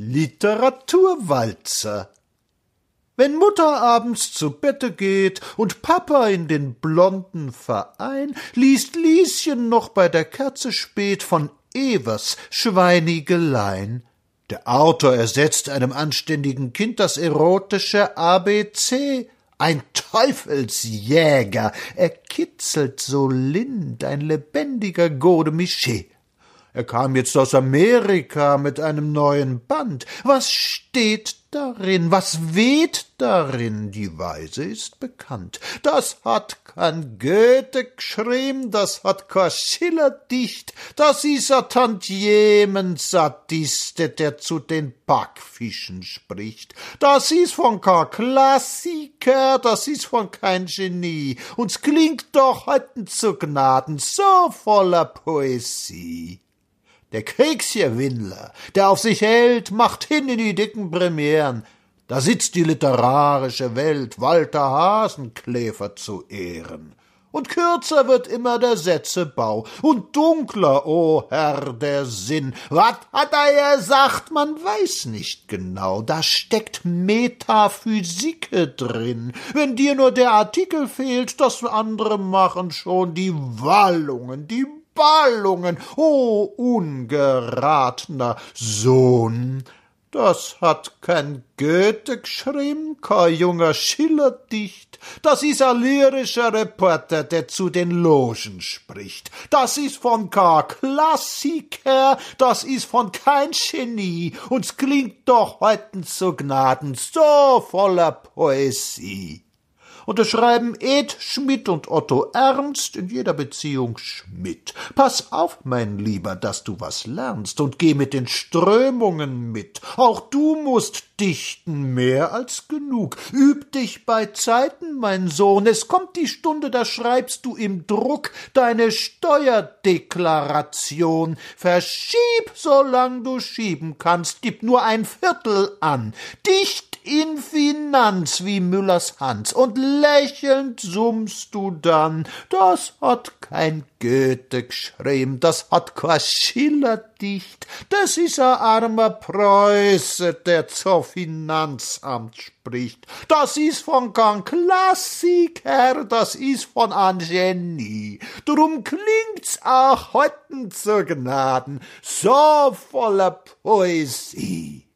Literaturwalzer. Wenn Mutter abends zu Bette geht und Papa in den blonden Verein, liest Lieschen noch bei der Kerze spät von Evers Schweinigelein. Der Autor ersetzt einem anständigen Kind das erotische ABC. Ein Teufelsjäger, er kitzelt so lind, ein lebendiger Godemiché. Er kam jetzt aus Amerika mit einem neuen Band. Was steht darin? Was weht darin? Die Weise ist bekannt. Das hat kein Goethe geschrieben, das hat kein Schiller dicht, das ist a Tantiemen-Sadiste, der zu den Backfischen spricht. Das ist von kein Klassiker, das ist von kein Genie, uns klingt doch heute zu Gnaden so voller Poesie. Der Kriegsgewinler, der auf sich hält, macht hin in die dicken Premieren. Da sitzt die literarische Welt Walter Hasenkläfer zu Ehren. Und kürzer wird immer der Sätzebau und dunkler, o oh Herr, der Sinn. Wat hat er gesagt? Man weiß nicht genau. Da steckt Metaphysike drin. Wenn dir nur der Artikel fehlt, das andere machen schon die Wallungen, die Ballungen, o ungeratener Sohn. Das hat kein Goethe geschrieben, kein junger Schiller dicht. Das ist ein lyrischer Reporter, der zu den Logen spricht. Das ist von kein Klassiker, das ist von kein Genie. Uns klingt doch heuten zu Gnaden so voller Poesie unterschreiben Ed Schmidt und Otto Ernst, in jeder Beziehung Schmidt. Pass auf, mein Lieber, dass du was lernst und geh mit den Strömungen mit. Auch du musst dichten mehr als genug. Üb dich bei Zeiten, mein Sohn. Es kommt die Stunde, da schreibst du im Druck deine Steuerdeklaration. Verschieb, solang du schieben kannst. Gib nur ein Viertel an. Dicht in Finanz wie Müllers Hans, und lächelnd summst du dann, das hat kein Goethe geschrieben, das hat kein Schiller dicht, das is a armer Preuße, der zur Finanzamt spricht, das is von kein Klassiker, das is von ein Genie, drum klingt's auch heuten zur Gnaden, so voller Poesie.